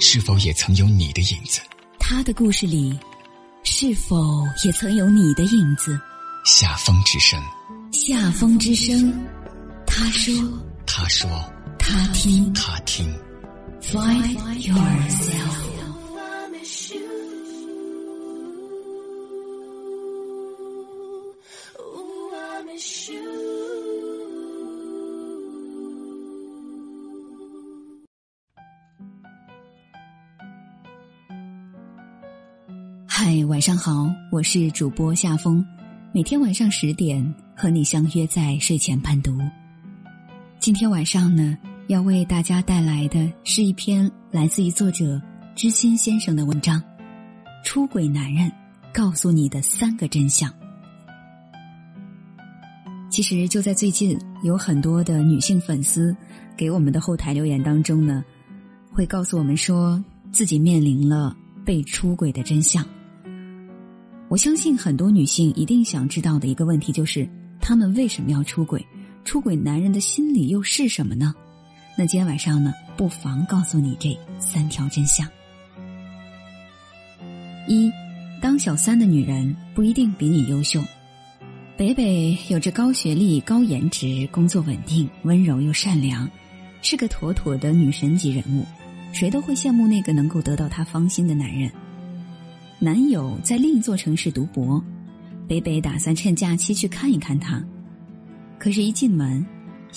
是否也曾有你的影子？他的故事里，是否也曾有你的影子？夏风之声，夏风之声，他说，他说，他听，他听。Find yourself。嗨，晚上好，我是主播夏风，每天晚上十点和你相约在睡前伴读。今天晚上呢，要为大家带来的是一篇来自于作者知心先生的文章《出轨男人告诉你的三个真相》。其实就在最近，有很多的女性粉丝给我们的后台留言当中呢，会告诉我们说自己面临了被出轨的真相。我相信很多女性一定想知道的一个问题就是：她们为什么要出轨？出轨男人的心理又是什么呢？那今天晚上呢，不妨告诉你这三条真相。一，当小三的女人不一定比你优秀。北北有着高学历、高颜值，工作稳定，温柔又善良，是个妥妥的女神级人物，谁都会羡慕那个能够得到她芳心的男人。男友在另一座城市读博，北北打算趁假期去看一看他。可是，一进门，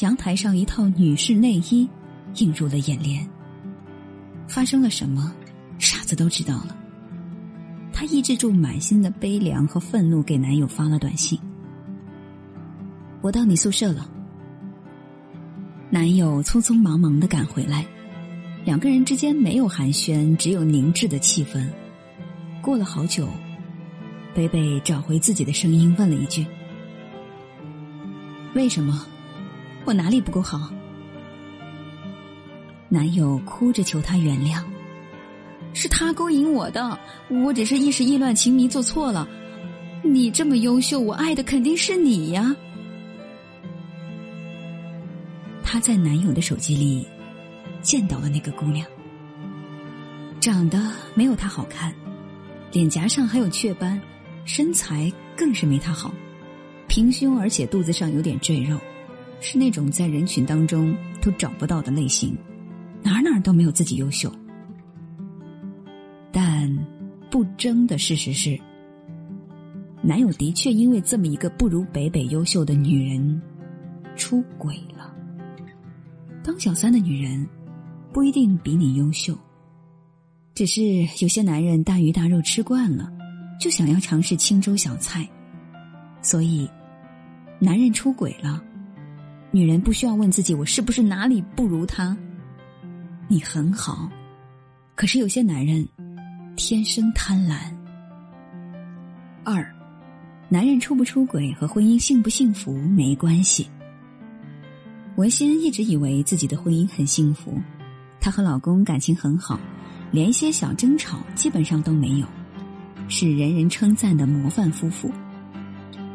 阳台上一套女士内衣映入了眼帘。发生了什么？傻子都知道了。她抑制住满心的悲凉和愤怒，给男友发了短信：“我到你宿舍了。”男友匆匆忙忙的赶回来，两个人之间没有寒暄，只有凝滞的气氛。过了好久，北北找回自己的声音，问了一句：“为什么？我哪里不够好？”男友哭着求她原谅：“是他勾引我的，我只是一时意乱情迷做错了。你这么优秀，我爱的肯定是你呀。”她在男友的手机里见到了那个姑娘，长得没有他好看。脸颊上还有雀斑，身材更是没他好，平胸而且肚子上有点赘肉，是那种在人群当中都找不到的类型，哪哪都没有自己优秀。但不争的事实是，男友的确因为这么一个不如北北优秀的女人出轨了。当小三的女人不一定比你优秀。只是有些男人大鱼大肉吃惯了，就想要尝试清粥小菜，所以，男人出轨了，女人不需要问自己我是不是哪里不如他。你很好，可是有些男人天生贪婪。二，男人出不出轨和婚姻幸不幸福没关系。文心一直以为自己的婚姻很幸福，她和老公感情很好。连一些小争吵基本上都没有，是人人称赞的模范夫妇。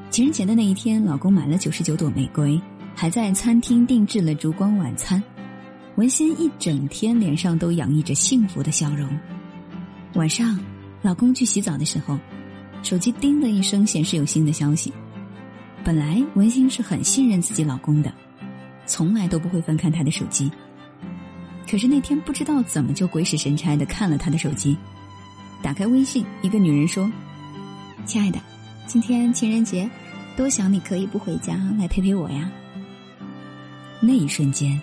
情人节的那一天，老公买了九十九朵玫瑰，还在餐厅定制了烛光晚餐。文心一整天脸上都洋溢着幸福的笑容。晚上，老公去洗澡的时候，手机叮的一声显示有新的消息。本来文心是很信任自己老公的，从来都不会翻看他的手机。可是那天不知道怎么就鬼使神差的看了他的手机，打开微信，一个女人说：“亲爱的，今天情人节，多想你可以不回家来陪陪我呀。”那一瞬间，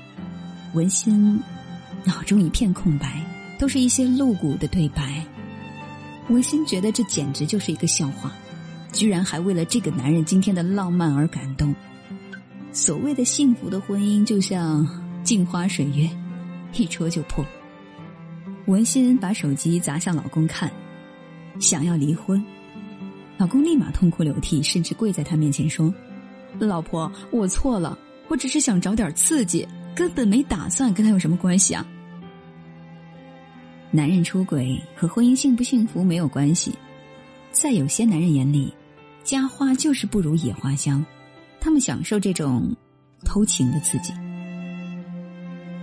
文心脑中一片空白，都是一些露骨的对白。文心觉得这简直就是一个笑话，居然还为了这个男人今天的浪漫而感动。所谓的幸福的婚姻，就像镜花水月。一戳就破。文心把手机砸向老公看，想要离婚。老公立马痛哭流涕，甚至跪在她面前说：“老婆，我错了，我只是想找点刺激，根本没打算跟他有什么关系啊。”男人出轨和婚姻幸不幸福没有关系，在有些男人眼里，家花就是不如野花香，他们享受这种偷情的刺激。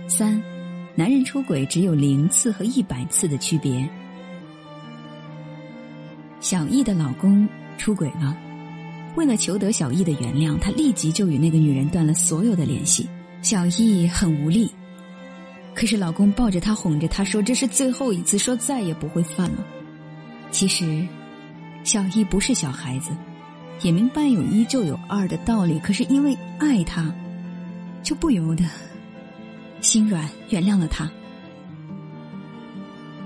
三。男人出轨只有零次和一百次的区别。小易的老公出轨了，为了求得小易的原谅，他立即就与那个女人断了所有的联系。小易很无力，可是老公抱着她哄着她说：“这是最后一次，说再也不会犯了。”其实，小易不是小孩子，也明白有一就有二的道理。可是因为爱他，就不由得心软，原谅了他。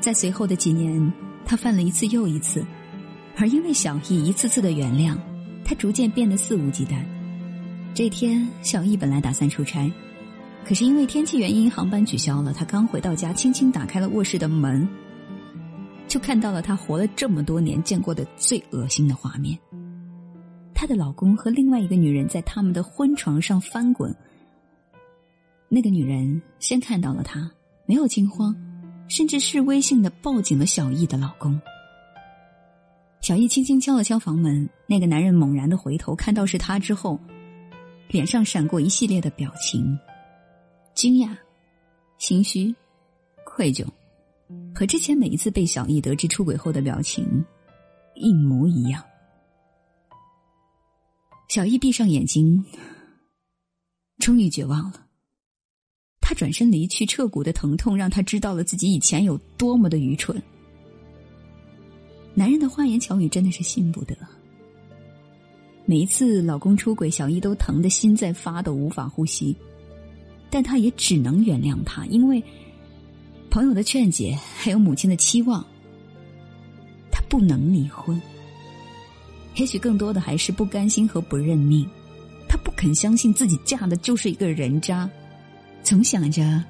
在随后的几年，他犯了一次又一次，而因为小易一次次的原谅，他逐渐变得肆无忌惮。这天，小易本来打算出差。可是因为天气原因，航班取消了。他刚回到家，轻轻打开了卧室的门，就看到了他活了这么多年见过的最恶心的画面：她的老公和另外一个女人在他们的婚床上翻滚。那个女人先看到了他，没有惊慌，甚至是微性的抱紧了小易的老公。小易轻轻敲了敲房门，那个男人猛然的回头，看到是他之后，脸上闪过一系列的表情。惊讶、心虚、愧疚，和之前每一次被小易得知出轨后的表情一模一样。小易闭上眼睛，终于绝望了。他转身离去，彻骨的疼痛让他知道了自己以前有多么的愚蠢。男人的花言巧语真的是信不得。每一次老公出轨，小易都疼得心在发抖，无法呼吸。但他也只能原谅他，因为朋友的劝解，还有母亲的期望，他不能离婚。也许更多的还是不甘心和不认命，他不肯相信自己嫁的就是一个人渣，总想着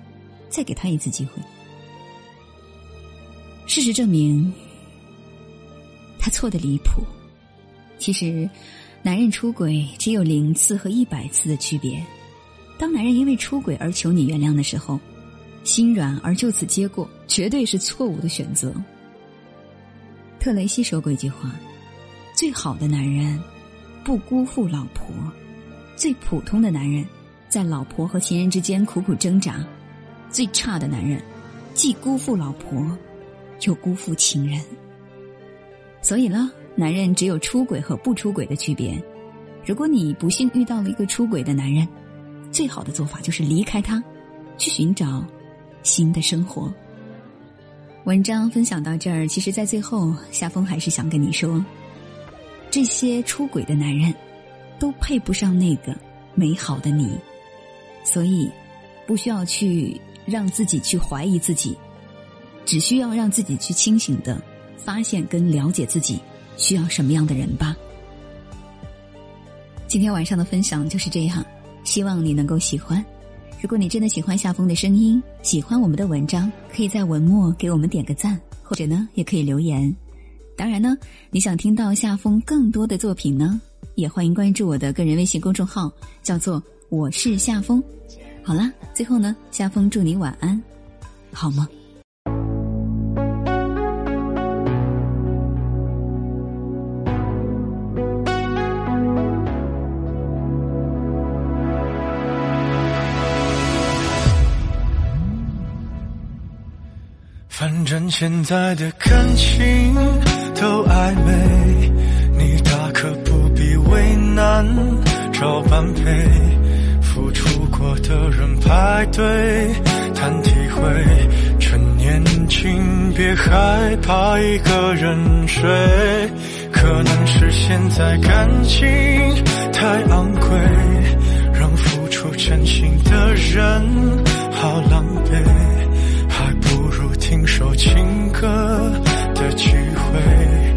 再给他一次机会。事实证明，他错的离谱。其实，男人出轨只有零次和一百次的区别。当男人因为出轨而求你原谅的时候，心软而就此接过，绝对是错误的选择。特雷西说过一句话：“最好的男人，不辜负老婆；最普通的男人，在老婆和情人之间苦苦挣扎；最差的男人，既辜负老婆，又辜负情人。”所以呢，男人只有出轨和不出轨的区别。如果你不幸遇到了一个出轨的男人，最好的做法就是离开他，去寻找新的生活。文章分享到这儿，其实，在最后，夏风还是想跟你说：这些出轨的男人，都配不上那个美好的你，所以，不需要去让自己去怀疑自己，只需要让自己去清醒的发现跟了解自己需要什么样的人吧。今天晚上的分享就是这样。希望你能够喜欢。如果你真的喜欢夏风的声音，喜欢我们的文章，可以在文末给我们点个赞，或者呢，也可以留言。当然呢，你想听到夏风更多的作品呢，也欢迎关注我的个人微信公众号，叫做“我是夏风”。好啦，最后呢，夏风祝你晚安，好吗？反正现在的感情都暧昧，你大可不必为难，找般配，付出过的人排队谈体会，趁年轻别害怕一个人睡，可能是现在感情太昂贵，让付出真心的人好狼狈。还不如听首情歌的机会，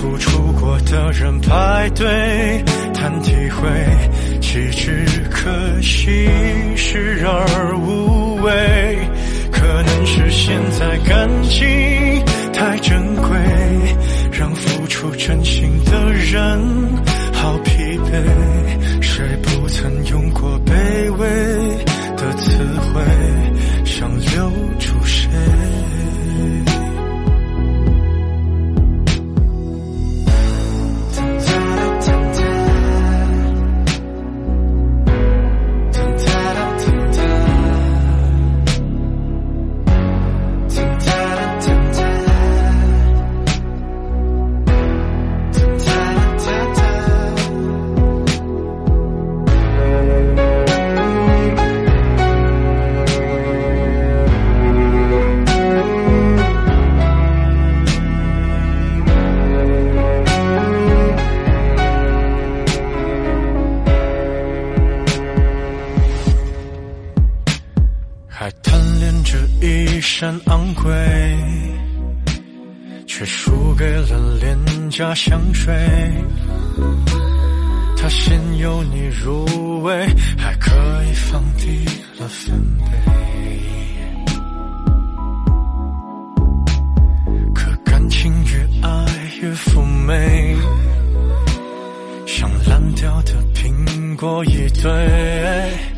付出过的人排队谈体会，岂止可惜视而无味。可能是现在感情太珍贵，让付出真心的人好疲惫。谁不曾用过卑一身昂贵，却输给了廉价香水。他先由你入味，还可以放低了分贝。可感情越爱越妩媚，像烂掉的苹果一堆。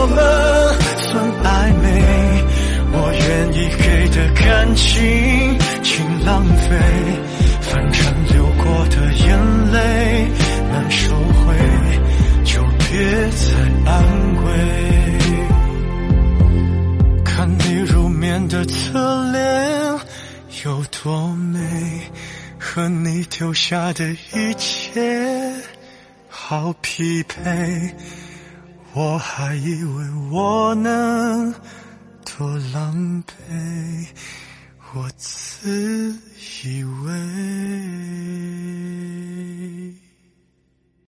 愿意给的感情请浪费。反正流过的眼泪难收回，就别再安慰。看你入眠的侧脸有多美，和你丢下的一切。好匹配，我还以为我能多狼狈我自以为。